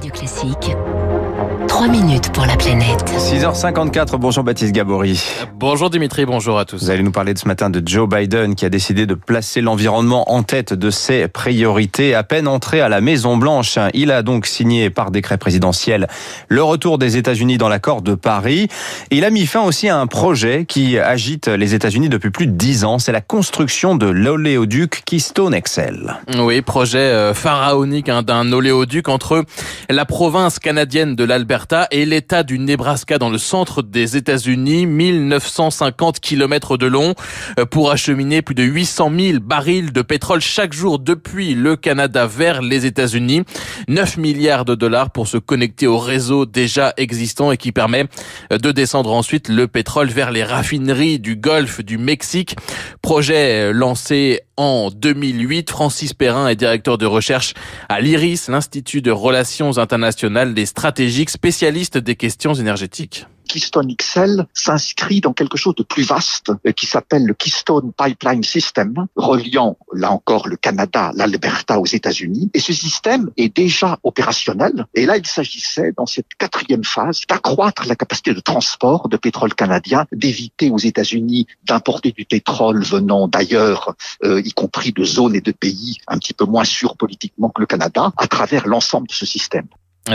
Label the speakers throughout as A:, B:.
A: Radio Classique. 3 minutes pour la planète.
B: 6h54, bonjour Baptiste Gabory.
C: Bonjour Dimitri, bonjour à tous.
B: Vous allez nous parler de ce matin de Joe Biden qui a décidé de placer l'environnement en tête de ses priorités. À peine entré à la Maison Blanche, il a donc signé par décret présidentiel le retour des États-Unis dans l'accord de Paris. il a mis fin aussi à un projet qui agite les États-Unis depuis plus de 10 ans. C'est la construction de l'oléoduc Keystone XL.
C: Oui, projet euh, pharaonique hein, d'un oléoduc entre la province canadienne de l'Alberta et l'État du Nebraska dans le centre des États-Unis, 1950 km de long euh, pour acheminer plus de 800 000 barils de pétrole chaque jour depuis le Canada vers les États-Unis. 9 milliards de dollars pour se connecter au réseau déjà existant et qui permet euh, de descendre ensuite le pétrole vers les raffineries du Golfe du Mexique. Projet euh, lancé en 2008. Francis Perrin est directeur de recherche à l'IRIS, l'Institut de Relations internationales des stratégiques spécialistes des questions énergétiques.
D: Keystone XL s'inscrit dans quelque chose de plus vaste qui s'appelle le Keystone Pipeline System, reliant là encore le Canada, l'Alberta aux États-Unis. Et ce système est déjà opérationnel. Et là, il s'agissait dans cette quatrième phase d'accroître la capacité de transport de pétrole canadien, d'éviter aux États-Unis d'importer du pétrole venant d'ailleurs, euh, y compris de zones et de pays un petit peu moins sûrs politiquement que le Canada, à travers l'ensemble de ce système.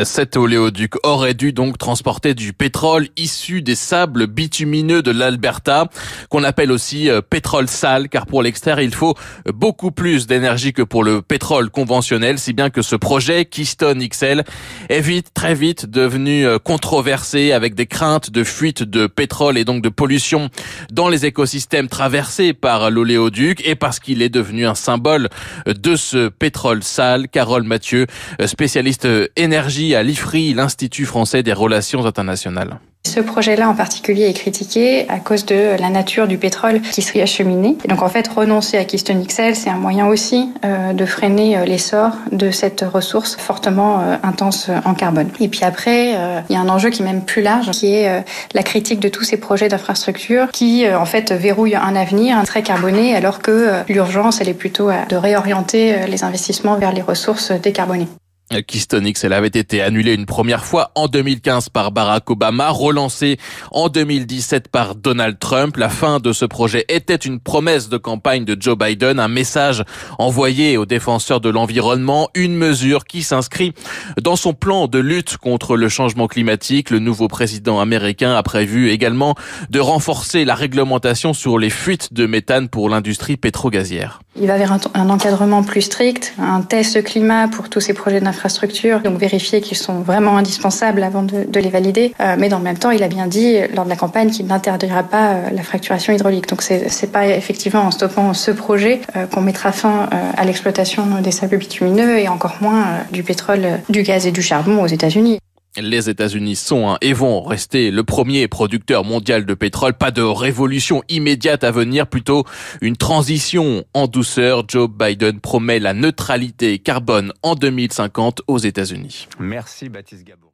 C: Cet oléoduc aurait dû donc transporter du pétrole issu des sables bitumineux de l'Alberta, qu'on appelle aussi euh, pétrole sale, car pour l'extraire, il faut beaucoup plus d'énergie que pour le pétrole conventionnel, si bien que ce projet, Keystone XL, est vite, très vite devenu euh, controversé avec des craintes de fuite de pétrole et donc de pollution dans les écosystèmes traversés par l'oléoduc et parce qu'il est devenu un symbole de ce pétrole sale. Carole Mathieu, euh, spécialiste énergie à l'IFRI, l'Institut français des relations internationales.
E: Ce projet-là en particulier est critiqué à cause de la nature du pétrole qui serait acheminé. Et donc en fait, renoncer à Keystone XL, c'est un moyen aussi euh, de freiner euh, l'essor de cette ressource fortement euh, intense en carbone. Et puis après, il y a un enjeu qui est même plus large, qui est la critique de tous ces projets d'infrastructure qui en fait verrouillent un avenir très carboné, alors que l'urgence, elle est plutôt de réorienter les investissements vers les ressources décarbonées.
C: Keystone XL avait été annulé une première fois en 2015 par Barack Obama, relancé en 2017 par Donald Trump. La fin de ce projet était une promesse de campagne de Joe Biden, un message envoyé aux défenseurs de l'environnement, une mesure qui s'inscrit dans son plan de lutte contre le changement climatique. Le nouveau président américain a prévu également de renforcer la réglementation sur les fuites de méthane pour l'industrie pétrogazière.
E: Il va vers un, encadrement plus strict, un test climat pour tous ces projets d'infrastructure, donc vérifier qu'ils sont vraiment indispensables avant de, les valider. Euh, mais dans le même temps, il a bien dit lors de la campagne qu'il n'interdira pas euh, la fracturation hydraulique. Donc c'est, pas effectivement en stoppant ce projet euh, qu'on mettra fin à l'exploitation des sables bitumineux et encore moins du pétrole, du gaz et du charbon aux États-Unis.
C: Les États-Unis sont et vont rester le premier producteur mondial de pétrole. Pas de révolution immédiate à venir, plutôt une transition en douceur. Joe Biden promet la neutralité carbone en 2050 aux États-Unis.
B: Merci Baptiste Gabory.